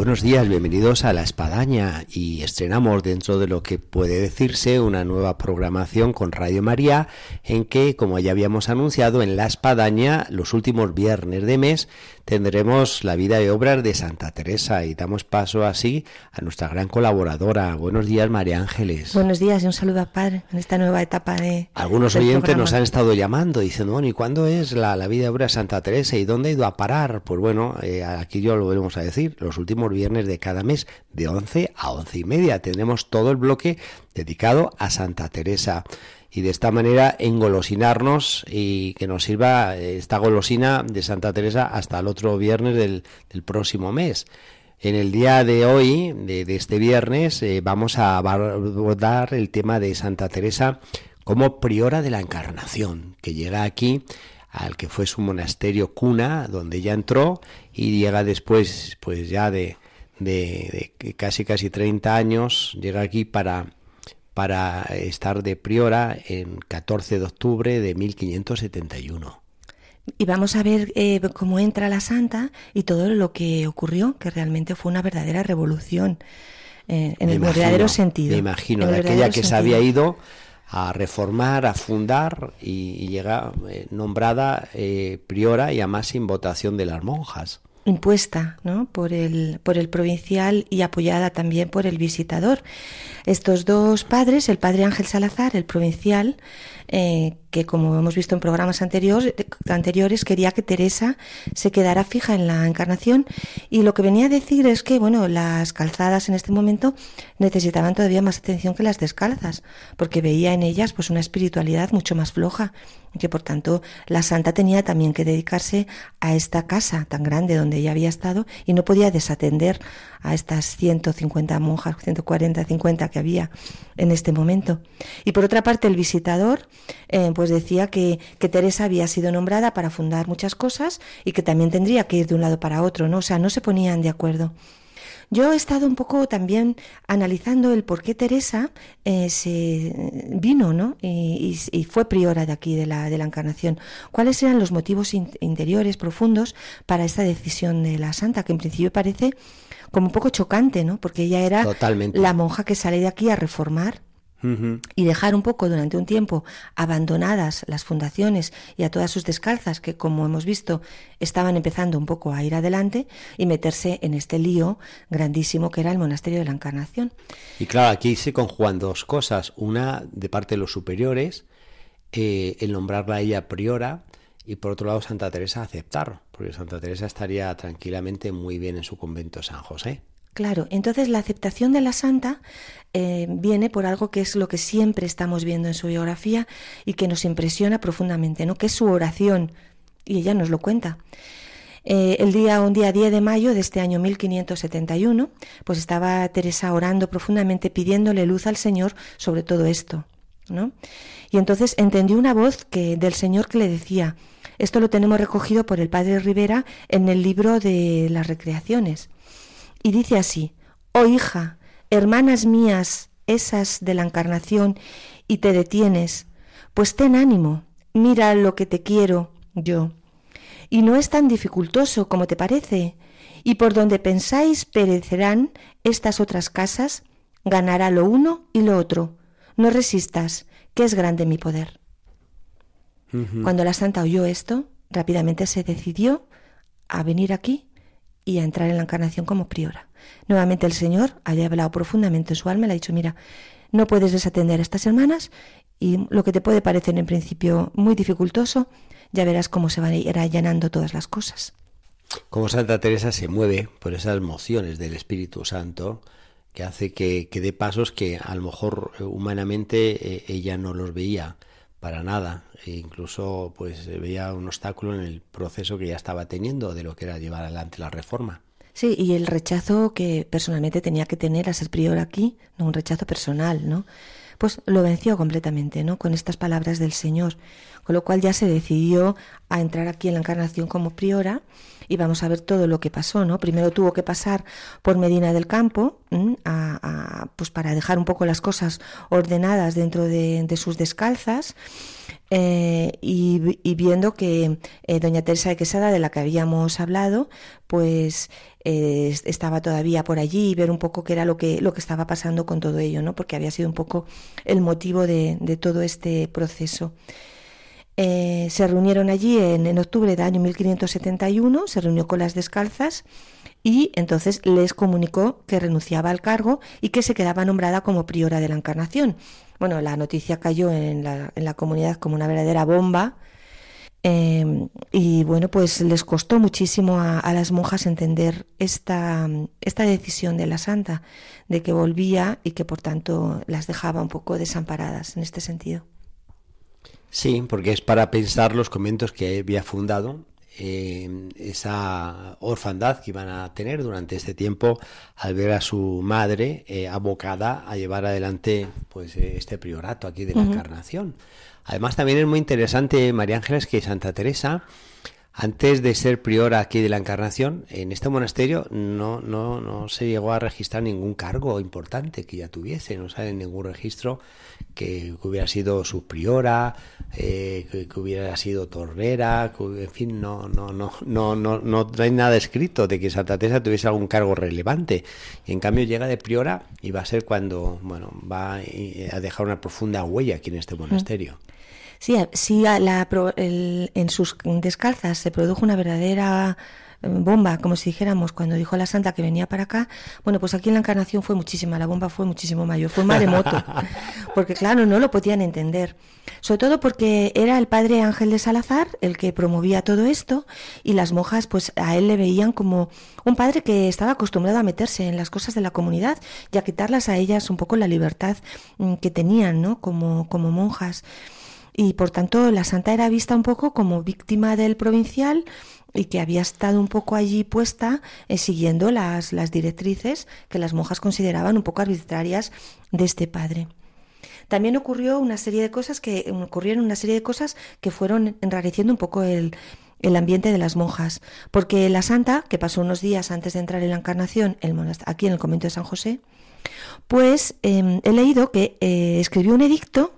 Buenos días, bienvenidos a La Espadaña y estrenamos dentro de lo que puede decirse una nueva programación con Radio María en que, como ya habíamos anunciado, en La Espadaña los últimos viernes de mes tendremos la vida y obras de Santa Teresa y damos paso así a nuestra gran colaboradora. Buenos días, María Ángeles. Buenos días y un saludo a Padre en esta nueva etapa de... Algunos oyentes nos han estado llamando diciendo, bueno, ¿y cuándo es la, la vida y obra de Santa Teresa y dónde ha ido a parar? Pues bueno, eh, aquí yo lo volvemos a decir, los últimos viernes de cada mes, de 11 a 11 y media. Tendremos todo el bloque dedicado a Santa Teresa y de esta manera engolosinarnos y que nos sirva esta golosina de Santa Teresa hasta el otro viernes del, próximo mes. En el día de hoy, de, este viernes, eh, vamos a abordar el tema de Santa Teresa como priora de la Encarnación, que llega aquí al que fue su monasterio cuna, donde ella entró, y llega después, pues ya de, de, casi casi 30 años, llega aquí para, para estar de priora en 14 de octubre de 1571. Y vamos a ver eh, cómo entra la santa y todo lo que ocurrió, que realmente fue una verdadera revolución eh, en el verdadero sentido. Me imagino, de aquella que se había ido a reformar, a fundar y, llega eh, nombrada eh, priora y además sin votación de las monjas. Impuesta ¿no? por, el, por el provincial y apoyada también por el visitador. Estos dos padres, el padre Ángel Salazar, el provincial, eh, que como hemos visto en programas anteriores, anteriores, quería que Teresa se quedara fija en la encarnación y lo que venía a decir es que, bueno, las calzadas en este momento necesitaban todavía más atención que las descalzas, porque veía en ellas pues una espiritualidad mucho más floja, que por tanto la santa tenía también que dedicarse a esta casa tan grande donde ella había estado y no podía desatender a estas 150 monjas, 140, 50 que había en este momento. Y por otra parte, el visitador, eh, pues decía que, que, Teresa había sido nombrada para fundar muchas cosas y que también tendría que ir de un lado para otro, ¿no? O sea, no se ponían de acuerdo. Yo he estado un poco también analizando el por qué Teresa eh, se vino, ¿no? Y, fue priora de aquí, de la, de la Encarnación. ¿Cuáles eran los motivos interiores, profundos, para esta decisión de la Santa, que en principio parece como un poco chocante, ¿no? Porque ella era la monja que sale de aquí a reformar y dejar un poco durante un tiempo abandonadas las fundaciones y a todas sus descalzas que como hemos visto estaban empezando un poco a ir adelante y meterse en este lío grandísimo que era el monasterio de la Encarnación. Y claro, aquí se conjugan dos cosas, una de parte de los superiores, eh, el nombrarla a ella priora y por otro lado Santa Teresa aceptar, porque Santa Teresa estaría tranquilamente muy bien en su convento San José. Claro, entonces la aceptación de la santa eh, viene por algo que es lo que siempre estamos viendo en su biografía y que nos impresiona profundamente, ¿no? Que es su oración y ella nos lo cuenta. Eh, el día un día 10 de mayo de este año 1571, pues estaba Teresa orando profundamente pidiéndole luz al Señor sobre todo esto, ¿no? Y entonces entendió una voz que del Señor que le decía, esto lo tenemos recogido por el padre Rivera en el libro de las recreaciones y dice así, oh hija, hermanas mías, esas de la encarnación, y te detienes, pues ten ánimo, mira lo que te quiero yo. Y no es tan dificultoso como te parece, y por donde pensáis perecerán estas otras casas, ganará lo uno y lo otro. No resistas, que es grande mi poder. Cuando la santa oyó esto, rápidamente se decidió a venir aquí y a entrar en la encarnación como priora. Nuevamente el Señor había hablado profundamente en su alma, le ha dicho, mira, no puedes desatender a estas hermanas y lo que te puede parecer en principio muy dificultoso, ya verás cómo se van a ir allanando todas las cosas. Como Santa Teresa se mueve por esas emociones del Espíritu Santo, que hace que, que dé pasos que a lo mejor eh, humanamente eh, ella no los veía para nada e incluso pues veía un obstáculo en el proceso que ya estaba teniendo de lo que era llevar adelante la reforma. Sí, y el rechazo que personalmente tenía que tener a ser prior aquí, un rechazo personal, ¿no? Pues lo venció completamente, ¿no? Con estas palabras del Señor, con lo cual ya se decidió a entrar aquí en la encarnación como priora y vamos a ver todo lo que pasó, ¿no? Primero tuvo que pasar por Medina del Campo, pues para dejar un poco las cosas ordenadas dentro de, sus descalzas. Eh, y, viendo que eh, doña Teresa de Quesada, de la que habíamos hablado, pues eh, estaba todavía por allí y ver un poco qué era lo que, lo que estaba pasando con todo ello, ¿no? porque había sido un poco el motivo de, de todo este proceso. Eh, se reunieron allí en, octubre del año 1571, se reunió con las descalzas y entonces les comunicó que renunciaba al cargo y que se quedaba nombrada como priora de la Encarnación. Bueno, la noticia cayó en la, comunidad como una verdadera bomba. Eh, y bueno, pues les costó muchísimo a, las monjas entender esta, esta decisión de la santa, de que volvía y que por tanto las dejaba un poco desamparadas en este sentido. Sí, porque es para pensar los conventos que había fundado, eh, esa orfandad que iban a tener durante este tiempo al ver a su madre eh, abocada a llevar adelante pues este priorato aquí de la Encarnación. Además también es muy interesante, María Ángeles, que Santa Teresa antes de ser priora aquí de la Encarnación, en este monasterio no, no, no se llegó a registrar ningún cargo importante que ya tuviese, no sale ningún registro que, hubiera sido su priora, eh, que, hubiera sido torrera, en fin, no, no, no, no, no, no hay nada escrito de que Santa Teresa tuviese algún cargo relevante. Y en cambio llega de priora y va a ser cuando, bueno, va a dejar una profunda huella aquí en este monasterio. Sí, sí en sus descalzas se produjo una verdadera eh, bomba, como si dijéramos, cuando dijo la santa que venía para acá, bueno, pues aquí en la encarnación fue muchísima, la bomba fue muchísimo mayor, fue un maremoto, porque claro, no lo podían entender, sobre todo porque era el padre Ángel de Salazar el que promovía todo esto y las monjas pues a él le veían como un padre que estaba acostumbrado a meterse en las cosas de la comunidad y a quitarlas a ellas un poco la libertad mm, que tenían, ¿no? Como, como monjas y por tanto la santa era vista un poco como víctima del provincial y que había estado un poco allí puesta eh, siguiendo las, las directrices que las monjas consideraban un poco arbitrarias de este padre. También ocurrió una serie de cosas que ocurrieron una serie de cosas que fueron enrareciendo un poco el, el ambiente de las monjas, porque la santa, que pasó unos días antes de entrar en la encarnación el aquí en el convento de San José, pues em, he leído que eh, escribió un edicto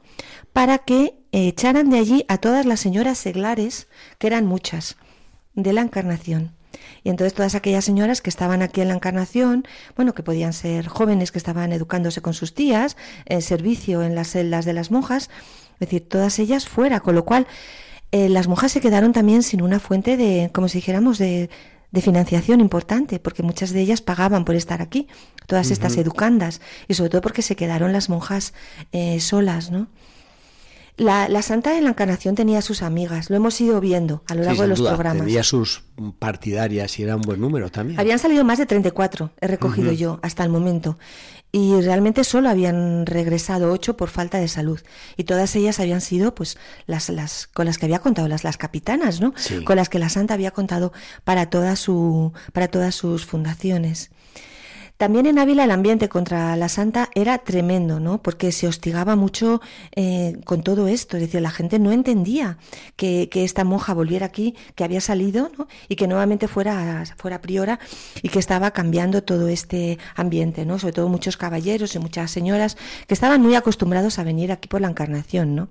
para que echaran de allí a todas las señoras seglares, que eran muchas, de la Encarnación. Y entonces todas aquellas señoras que estaban aquí en la Encarnación, bueno, que podían ser jóvenes que estaban educándose con sus tías, en servicio en las celdas de las monjas, es decir, todas ellas fuera, con lo cual eh, las monjas se quedaron también sin una fuente de, como si dijéramos, de, de financiación importante, porque muchas de ellas pagaban por estar aquí, todas estas educandas, y sobre todo porque se quedaron las monjas eh, solas, ¿no? La, la, Santa en la Encarnación tenía sus amigas, lo hemos ido viendo a lo largo de los programas. Tenía sus partidarias y era un buen número también. Habían salido más de 34, he recogido yo hasta el momento. Y realmente solo habían regresado ocho por falta de salud. Y todas ellas habían sido, pues, las, las con las que había contado, las, las capitanas, ¿no? Con las que la Santa había contado para, toda su, para todas sus fundaciones. También en Ávila el ambiente contra la santa era tremendo, ¿no? Porque se hostigaba mucho eh, con todo esto. Es decir, la gente no entendía que, esta monja volviera aquí, que había salido, ¿no? Y que nuevamente fuera, fuera priora y que estaba cambiando todo este ambiente, ¿no? Sobre todo muchos caballeros y muchas señoras que estaban muy acostumbrados a venir aquí por la encarnación, ¿no?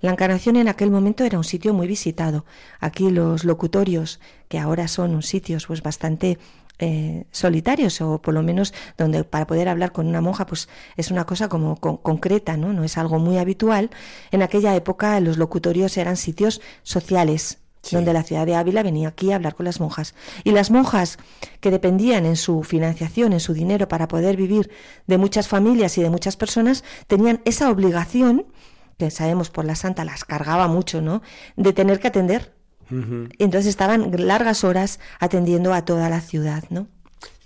La Encarnación en aquel momento era un sitio muy visitado. Aquí los locutorios, que ahora son sitios pues bastante eh, solitarios o por lo menos donde para poder hablar con una monja pues es una cosa como concreta, ¿no? No es algo muy habitual. En aquella época los locutorios eran sitios sociales, donde la ciudad de Ávila venía aquí a hablar con las monjas. Y las monjas que dependían en su financiación, en su dinero para poder vivir de muchas familias y de muchas personas, tenían esa obligación, que sabemos por la santa las cargaba mucho, ¿no? De tener que atender entonces estaban largas horas atendiendo a toda la ciudad, ¿no?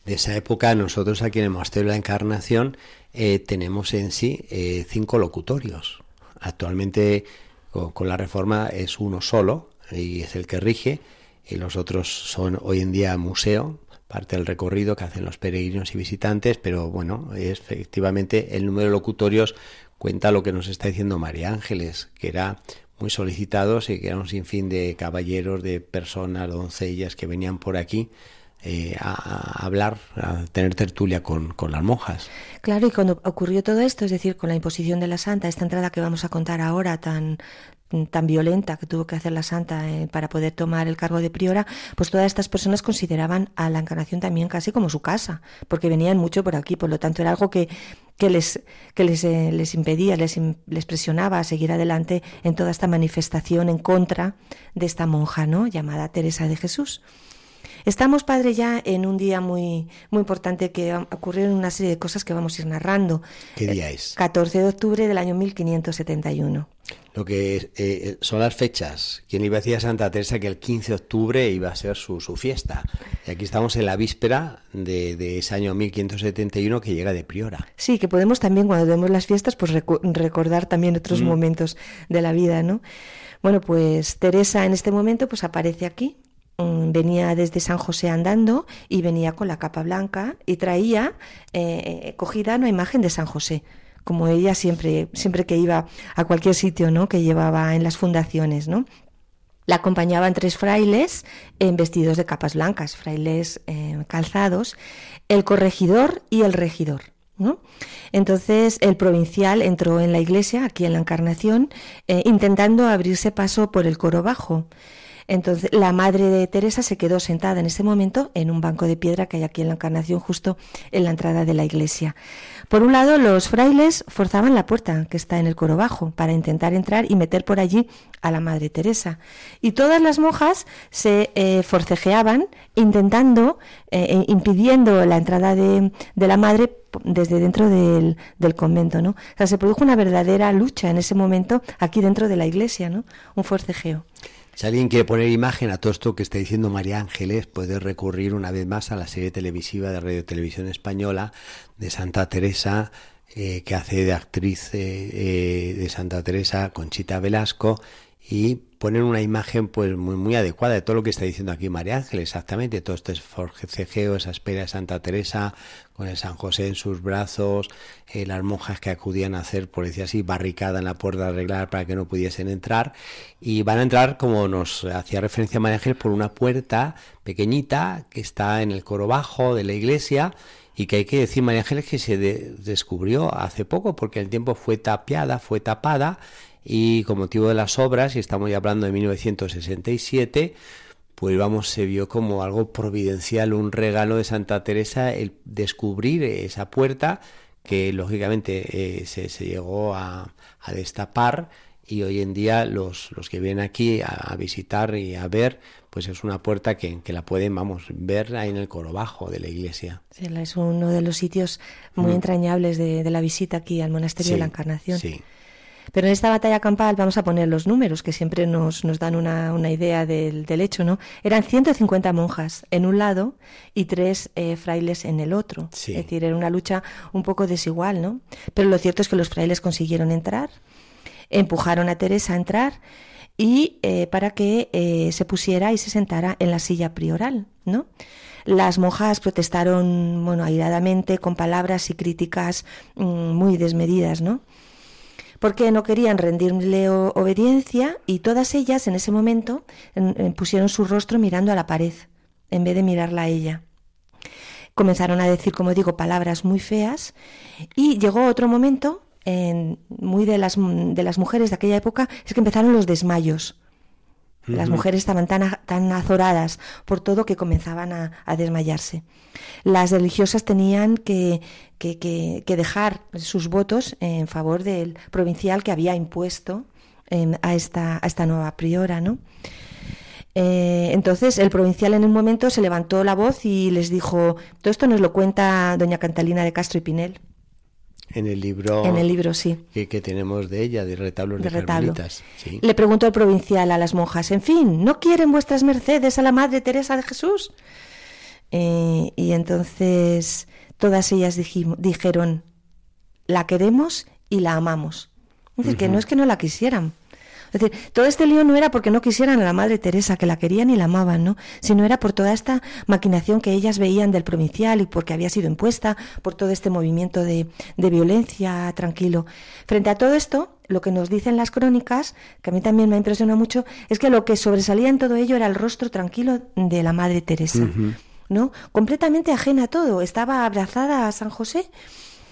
De esa época, nosotros aquí en el Monasterio de la Encarnación eh, tenemos en sí eh, cinco locutorios. Actualmente, con, la reforma, es uno solo y es el que rige, y los otros son hoy en día museo, parte del recorrido que hacen los peregrinos y visitantes, pero bueno, efectivamente el número de locutorios cuenta lo que nos está diciendo María Ángeles, que era muy solicitados y que era un sinfín de caballeros, de personas, doncellas que venían por aquí eh, a, hablar, a tener tertulia con, con, las monjas. Claro, y cuando ocurrió todo esto, es decir, con la imposición de la santa, esta entrada que vamos a contar ahora tan tan violenta que tuvo que hacer la santa eh, para poder tomar el cargo de priora, pues todas estas personas consideraban a la encarnación también casi como su casa, porque venían mucho por aquí, por lo tanto era algo que que les, que les, eh, les impedía, les, les, presionaba a seguir adelante en toda esta manifestación en contra de esta monja, ¿no? llamada Teresa de Jesús. Estamos, padre, ya en un día muy, muy importante que ocurrieron una serie de cosas que vamos a ir narrando. ¿Qué día es? 14 de octubre del año 1571. Lo que eh, son las fechas. Quien iba a decir a Santa Teresa que el 15 de octubre iba a ser su, su fiesta. Y aquí estamos en la víspera de, de, ese año 1571 que llega de Priora. Sí, que podemos también, cuando vemos las fiestas, pues recordar también otros mm. momentos de la vida, ¿no? Bueno, pues Teresa en este momento pues aparece aquí venía desde San José andando y venía con la capa blanca y traía eh, cogida una imagen de San José como ella siempre siempre que iba a cualquier sitio no que llevaba en las fundaciones no la acompañaban tres frailes en vestidos de capas blancas frailes eh, calzados el corregidor y el regidor ¿No? Entonces el provincial entró en la iglesia, aquí en la Encarnación, eh, intentando abrirse paso por el coro bajo. Entonces, la madre de Teresa se quedó sentada en ese momento en un banco de piedra que hay aquí en la Encarnación, justo en la entrada de la iglesia. Por un lado, los frailes forzaban la puerta que está en el coro bajo para intentar entrar y meter por allí a la madre Teresa. Y todas las monjas se eh, forcejeaban intentando, eh, eh, impidiendo la entrada de, de la madre desde dentro del, del, convento, ¿no? O sea, se produjo una verdadera lucha en ese momento aquí dentro de la iglesia, ¿no? Un forcejeo. Si alguien quiere poner imagen a todo esto que está diciendo María Ángeles, puede recurrir una vez más a la serie televisiva de Radio Televisión Española de Santa Teresa, eh, que hace de actriz eh, eh, de Santa Teresa Conchita Velasco y poner una imagen pues muy, muy adecuada de todo lo que está diciendo aquí María Ángel, exactamente, todo este forcejeo, esa espera de Santa Teresa, con el San José en sus brazos, eh, las monjas que acudían a hacer, por decir así, barricada en la puerta arreglar para que no pudiesen entrar, y van a entrar, como nos hacía referencia María Ángel, por una puerta pequeñita que está en el coro bajo de la iglesia, y que hay que decir, María Ángeles, que se descubrió hace poco, porque el tiempo fue tapiada, fue tapada, y con motivo de las obras, y estamos ya hablando de 1967, pues vamos, se vio como algo providencial, un regalo de Santa Teresa, el descubrir esa puerta que lógicamente eh, se, llegó a, destapar y hoy en día los, los que vienen aquí a, visitar y a ver, pues es una puerta que, que, la pueden, vamos, ver ahí en el coro bajo de la iglesia. Sí, es uno de los sitios muy mm. entrañables de, la visita aquí al monasterio de la Encarnación. Sí. Pero en esta batalla campal vamos a poner los números que siempre nos, nos dan una, una idea del, del, hecho, ¿no? Eran 150 monjas en un lado y tres eh, frailes en el otro. Es decir, era una lucha un poco desigual, ¿no? Pero lo cierto es que los frailes consiguieron entrar, empujaron a Teresa a entrar y eh, para que eh, se pusiera y se sentara en la silla prioral, ¿no? Las monjas protestaron, bueno, airadamente, con palabras y críticas mm, muy desmedidas, ¿no? Porque no querían rendirle obediencia y todas ellas en ese momento pusieron su rostro mirando a la pared en vez de mirarla a ella. Comenzaron a decir, como digo, palabras muy feas y llegó otro momento en, muy de las, de las mujeres de aquella época, es que empezaron los desmayos. Las mujeres estaban tan, tan azoradas por todo que comenzaban a, desmayarse. Las religiosas tenían que, que, dejar sus votos en favor del provincial que había impuesto a, esta, a esta nueva priora, ¿no? Eh, entonces el provincial en un momento se levantó la voz y les dijo, todo esto nos lo cuenta doña Cantalina de Castro y Pinel. En el libro. En el libro, sí. Que, tenemos de ella, de retablos de, de Le preguntó el provincial a las monjas: En fin, ¿no quieren vuestras mercedes a la Madre Teresa de Jesús? Eh, y entonces todas ellas dijeron: La queremos y la amamos. Es decir, que no es que no la quisieran, es decir, todo este lío no era porque no quisieran a la Madre Teresa, que la querían y la amaban, ¿no? Sino era por toda esta maquinación que ellas veían del provincial y porque había sido impuesta, por todo este movimiento de, de violencia tranquilo. Frente a todo esto, lo que nos dicen las crónicas, que a mí también me impresiona mucho, es que lo que sobresalía en todo ello era el rostro tranquilo de la Madre Teresa. ¿no? Completamente ajena a todo. Estaba abrazada a San José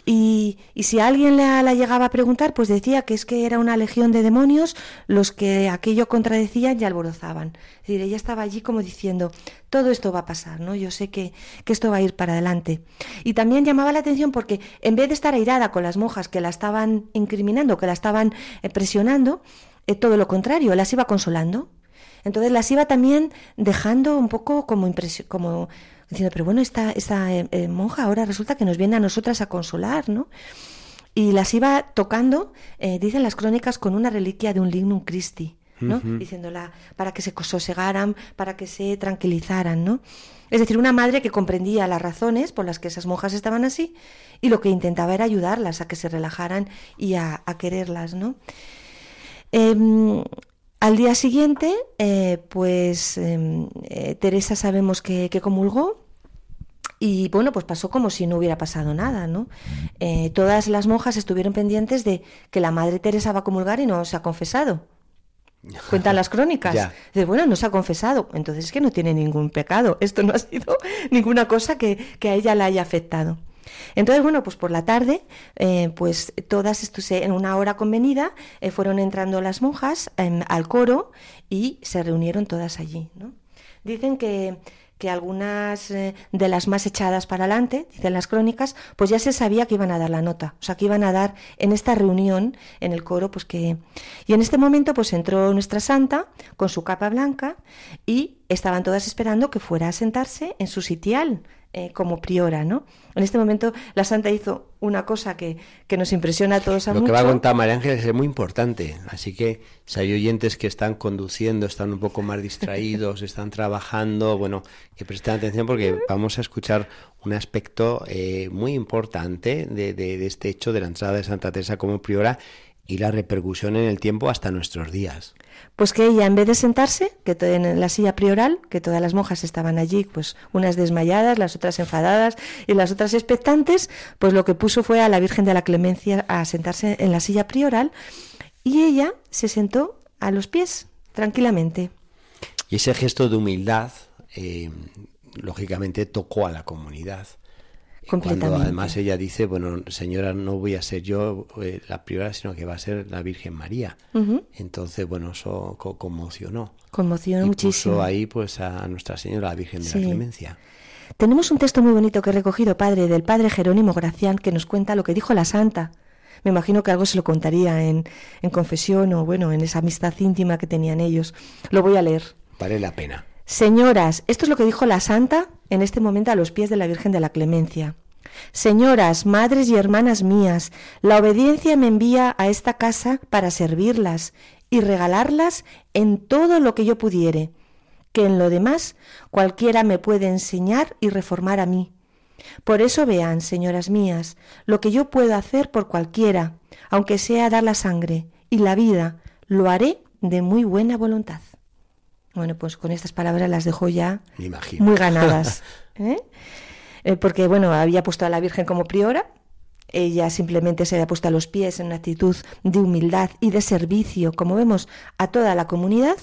y, y, si alguien la, la, llegaba a preguntar, pues decía que es que era una legión de demonios los que aquello contradecían y alborozaban. Es decir, ella estaba allí como diciendo, todo esto va a pasar, ¿no? Yo sé que, que esto va a ir para adelante. Y también llamaba la atención porque en vez de estar airada con las monjas que la estaban incriminando, que la estaban eh, presionando, eh, todo lo contrario, las iba consolando. Entonces las iba también dejando un poco como, como diciendo, pero bueno, esta, esta eh, eh, monja ahora resulta que nos viene a nosotras a consolar, ¿no? Y las iba tocando, eh, dicen las crónicas, con una reliquia de un lignum Christi, ¿no? Diciéndola para que se sosegaran, para que se tranquilizaran, ¿no? Es decir, una madre que comprendía las razones por las que esas monjas estaban así y lo que intentaba era ayudarlas a que se relajaran y a, quererlas, ¿no? Em, al día siguiente, pues em, Teresa sabemos que, que, comulgó y bueno, pues pasó como si no hubiera pasado nada, ¿no? Eh, todas las monjas estuvieron pendientes de que la Madre Teresa va a comulgar y no se ha confesado. Cuentan las crónicas. De, bueno, no se ha confesado. Entonces es que no tiene ningún pecado. Esto no ha sido ninguna cosa que, a ella la haya afectado. Entonces, bueno, pues por la tarde, eh, pues todas en una hora convenida eh, fueron entrando las monjas em, al coro y se reunieron todas allí. ¿no? Dicen que que algunas eh, de las más echadas para adelante, dicen las crónicas, pues ya se sabía que iban a dar la nota, o sea, que iban a dar en esta reunión en el coro, pues que... Y en este momento pues entró nuestra santa con su capa blanca y estaban todas esperando que fuera a sentarse en su sitial, eh, como priora, ¿no? En este momento la santa hizo una cosa que, que nos impresiona a todos a Lo que va a contar María Ángeles es muy importante, así que si hay oyentes que están conduciendo, están un poco más distraídos, están trabajando, bueno, que presten atención porque vamos a escuchar un aspecto eh, muy importante de, de, de este hecho de la entrada de Santa Teresa como priora y la repercusión en el tiempo hasta nuestros días. Pues que ella, en vez de sentarse, que en la silla prioral, que todas las monjas estaban allí, pues unas desmayadas, las otras enfadadas y las otras expectantes, pues lo que puso fue a la Virgen de la Clemencia a sentarse en la silla prioral y ella se sentó a los pies, tranquilamente. Y ese gesto de humildad, eh, lógicamente, tocó a la comunidad. Cuando además ella dice, bueno, señora, no voy a ser yo eh, la priora, sino que va a ser la Virgen María. Entonces, bueno, eso conmocionó. Conmocionó muchísimo. Puso ahí pues a Nuestra Señora, la Virgen de la Clemencia. Tenemos un texto muy bonito que he recogido, padre, del padre Jerónimo Gracián, que nos cuenta lo que dijo la santa. Me imagino que algo se lo contaría en, en confesión o, bueno, en esa amistad íntima que tenían ellos. Lo voy a leer. Vale la pena. Señoras, esto es lo que dijo la santa en este momento a los pies de la Virgen de la Clemencia. Señoras, madres y hermanas mías, la obediencia me envía a esta casa para servirlas y regalarlas en todo lo que yo pudiere, que en lo demás cualquiera me puede enseñar y reformar a mí. Por eso vean, señoras mías, lo que yo puedo hacer por cualquiera, aunque sea dar la sangre y la vida, lo haré de muy buena voluntad. Bueno, pues con estas palabras las dejo ya muy ganadas. ¿eh? Eh, porque, bueno, había puesto a la Virgen como priora, ella simplemente se había puesto a los pies en una actitud de humildad y de servicio, como vemos, a toda la comunidad.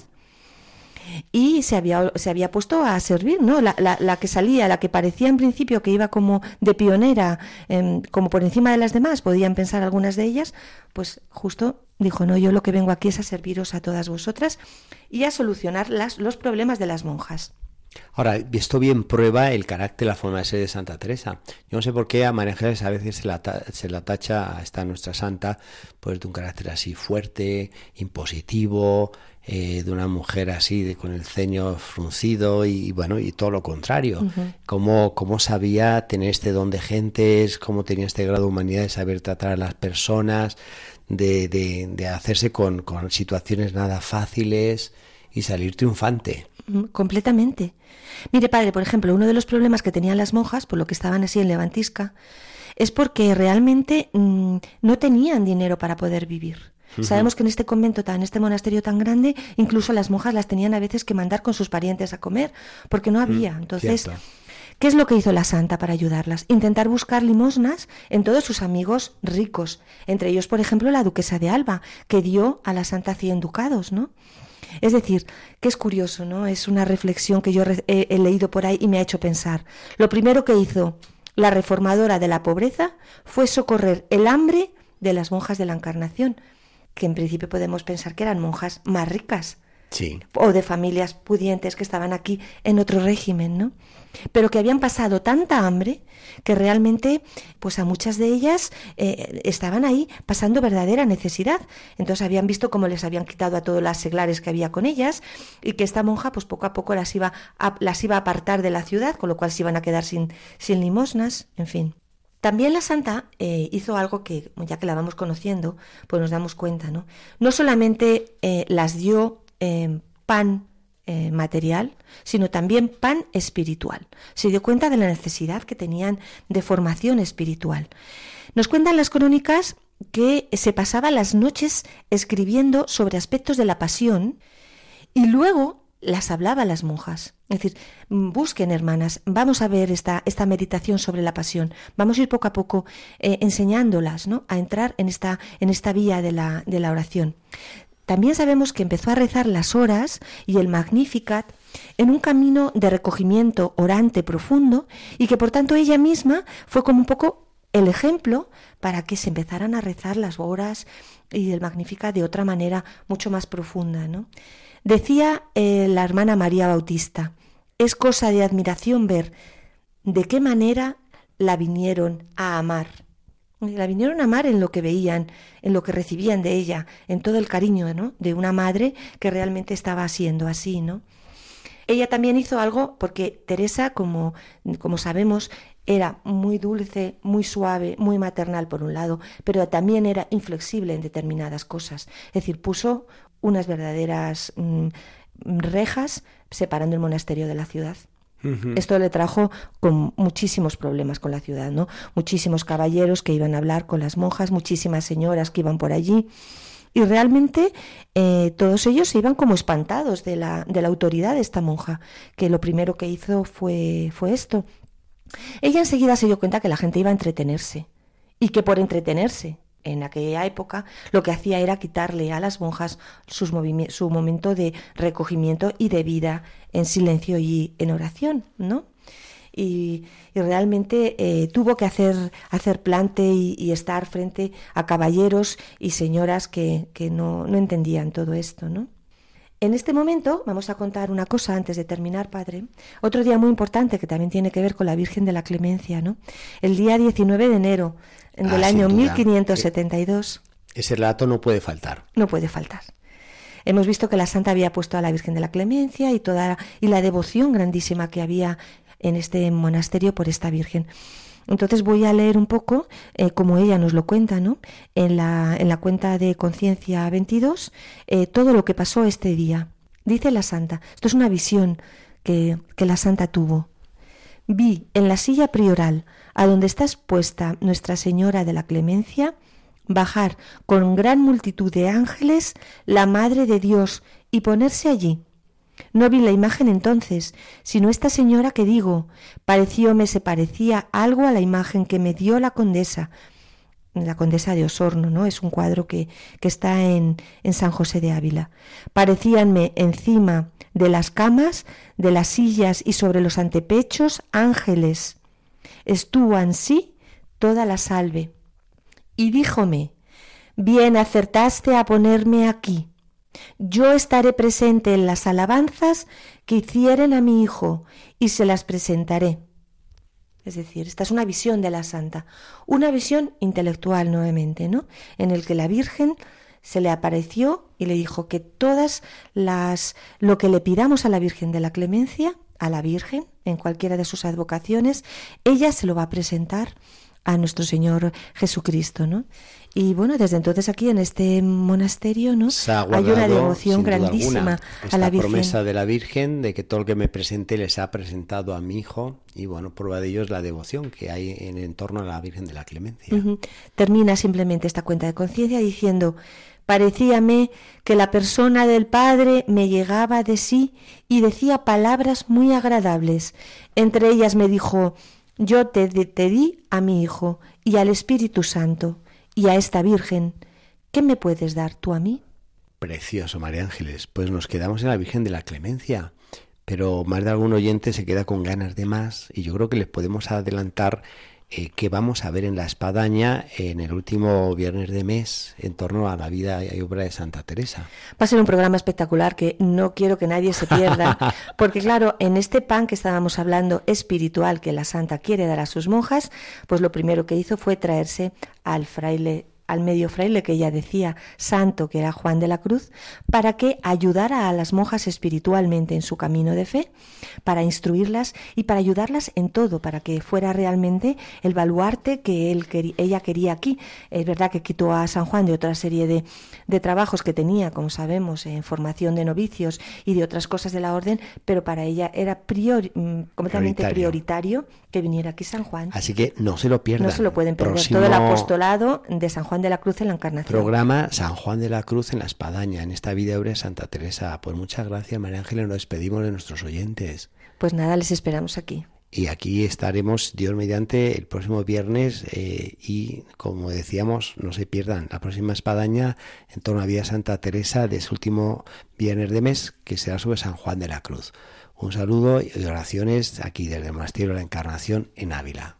Y se había, se había puesto a servir, ¿no? La, la, que salía, la que parecía en principio que iba como de pionera, em, como por encima de las demás, podían pensar algunas de ellas, pues justo dijo, no, yo lo que vengo aquí es a serviros a todas vosotras y a solucionar las, los problemas de las monjas. Ahora, esto bien prueba el carácter, la forma de ser de Santa Teresa. Yo no sé por qué a María a veces se la, se la tacha a esta nuestra santa, pues de un carácter así fuerte, impositivo, eh, de una mujer así, de, con el ceño fruncido y, bueno, y todo lo contrario. cómo, sabía tener este don de gentes, cómo tenía este grado de humanidad de saber tratar a las personas, de, de, de hacerse con, con situaciones nada fáciles y salir triunfante. Completamente. Mire, padre, por ejemplo, uno de los problemas que tenían las monjas, por lo que estaban así en Levantisca, es porque realmente mm, no tenían dinero para poder vivir. Sabemos que en este convento, en este monasterio tan grande, incluso las monjas las tenían a veces que mandar con sus parientes a comer, porque no había. Entonces, ¿qué es lo que hizo la santa para ayudarlas? Intentar buscar limosnas en todos sus amigos ricos, entre ellos, por ejemplo, la duquesa de Alba, que dio a la santa cien ducados, ¿no? Es decir, que es curioso, ¿no? Es una reflexión que yo he, leído por ahí y me ha hecho pensar. Lo primero que hizo la reformadora de la pobreza fue socorrer el hambre de las monjas de la Encarnación, que en principio podemos pensar que eran monjas más ricas, o de familias pudientes que estaban aquí en otro régimen, ¿no? Pero que habían pasado tanta hambre que realmente, pues a muchas de ellas eh, estaban ahí pasando verdadera necesidad. Entonces habían visto cómo les habían quitado a todos las seglares que había con ellas y que esta monja, pues poco a poco las iba a, las iba a apartar de la ciudad, con lo cual se iban a quedar sin, sin limosnas, en fin. También la santa eh, hizo algo que, ya que la vamos conociendo, pues nos damos cuenta, ¿no? No solamente eh, las dio Em, pan eh, material, sino también pan espiritual. Se dio cuenta de la necesidad que tenían de formación espiritual. Nos cuentan las crónicas que se pasaba las noches escribiendo sobre aspectos de la pasión y luego las hablaba las monjas. Es decir, busquen, hermanas, vamos a ver esta, esta meditación sobre la pasión. Vamos a ir poco a poco eh, enseñándolas ¿no? a entrar en esta, en esta vía de la, de la oración. También sabemos que empezó a rezar las horas y el Magnificat en un camino de recogimiento orante profundo y que por tanto ella misma fue como un poco el ejemplo para que se empezaran a rezar las horas y el Magnificat de otra manera mucho más profunda. ¿no? Decía eh, la hermana María Bautista, es cosa de admiración ver de qué manera la vinieron a amar la vinieron a amar en lo que veían, en lo que recibían de ella, en todo el cariño, ¿no? De una madre que realmente estaba siendo así, ¿no? Ella también hizo algo porque Teresa, como, como sabemos, era muy dulce, muy suave, muy maternal por un lado, pero también era inflexible en determinadas cosas. Es decir, puso unas verdaderas mm, rejas separando el monasterio de la ciudad. Esto le trajo con muchísimos problemas con la ciudad, ¿no? Muchísimos caballeros que iban a hablar con las monjas, muchísimas señoras que iban por allí. Y realmente eh, todos ellos se iban como espantados de la, de la autoridad de esta monja, que lo primero que hizo fue, fue esto. Ella enseguida se dio cuenta que la gente iba a entretenerse y que por entretenerse en aquella época lo que hacía era quitarle a las monjas sus su momento de recogimiento y de vida en silencio y en oración, ¿no? Y, realmente eh, tuvo que hacer, hacer plante y, estar frente a caballeros y señoras que, que no, no entendían todo esto, ¿no? En este momento vamos a contar una cosa antes de terminar, padre. Otro día muy importante que también tiene que ver con la Virgen de la Clemencia, ¿no? El día 19 de enero del ah, año 1572. Ese relato no puede faltar. No puede faltar. Hemos visto que la santa había puesto a la Virgen de la Clemencia y toda y la devoción grandísima que había en este monasterio por esta Virgen. Entonces voy a leer un poco eh, como ella nos lo cuenta, ¿no? En la, en la cuenta de Conciencia 22, eh, todo lo que pasó este día. Dice la santa, esto es una visión que, que la santa tuvo. Vi en la silla prioral, a donde está expuesta Nuestra Señora de la Clemencia, bajar con gran multitud de ángeles la Madre de Dios y ponerse allí no vi la imagen entonces, sino esta señora que digo, parecióme se parecía algo a la imagen que me dio la condesa, la condesa de Osorno, ¿no? Es un cuadro que, que está en, en San José de Ávila. Parecíanme encima de las camas, de las sillas y sobre los antepechos ángeles. Estuvo ansí toda la salve. Y díjome, bien acertaste a ponerme aquí. Yo estaré presente en las alabanzas que hicieren a mi hijo y se las presentaré. Es decir, esta es una visión de la santa, una visión intelectual nuevamente, ¿no? En el que la Virgen se le apareció y le dijo que todas las lo que le pidamos a la Virgen de la Clemencia, a la Virgen en cualquiera de sus advocaciones, ella se lo va a presentar a nuestro Señor Jesucristo, ¿no? Y bueno, desde entonces aquí en este monasterio, ¿no? Hay una devoción grandísima a la Virgen. promesa de la Virgen de que todo el que me presente les ha presentado a mi hijo y bueno, prueba de ello es la devoción que hay en el entorno a la Virgen de la Clemencia. Termina simplemente esta cuenta de conciencia diciendo Parecíame que la persona del Padre me llegaba de sí y decía palabras muy agradables. Entre ellas me dijo, yo te, te di a mi Hijo y al Espíritu Santo y a esta Virgen. ¿Qué me puedes dar tú a mí? Precioso, María Ángeles. Pues nos quedamos en la Virgen de la Clemencia. Pero más de algún oyente se queda con ganas de más y yo creo que les podemos adelantar eh, que vamos a ver en la espadaña en el último viernes de mes en torno a la vida y obra de Santa Teresa. Va a ser un programa espectacular que no quiero que nadie se pierda, porque claro, en este pan que estábamos hablando espiritual que la Santa quiere dar a sus monjas, pues lo primero que hizo fue traerse al fraile al medio fraile que ella decía santo, que era Juan de la Cruz, para que ayudara a las monjas espiritualmente en su camino de fe, para instruirlas y para ayudarlas en todo, para que fuera realmente el baluarte que él, ella quería aquí. Es verdad que quitó a San Juan de otra serie de, de trabajos que tenía, como sabemos, en formación de novicios y de otras cosas de la orden, pero para ella era prior, mm, completamente prioritario. que viniera aquí San Juan. Así que no se lo pierdan. No se lo pueden perder. Todo el apostolado de San Juan de la Cruz en la Encarnación. Programa San Juan de la Cruz en la Espadaña, en esta vida de Santa Teresa. Pues muchas gracias, María Ángeles. Nos despedimos de nuestros oyentes. Pues nada, les esperamos aquí. Y aquí estaremos, Dios mediante, el próximo viernes eh, y, como decíamos, no se pierdan la próxima espadaña en torno a Vida Santa Teresa de ese último viernes de mes, que será sobre San Juan de la Cruz. Un saludo y oraciones aquí desde el Monasterio de la Encarnación en Ávila.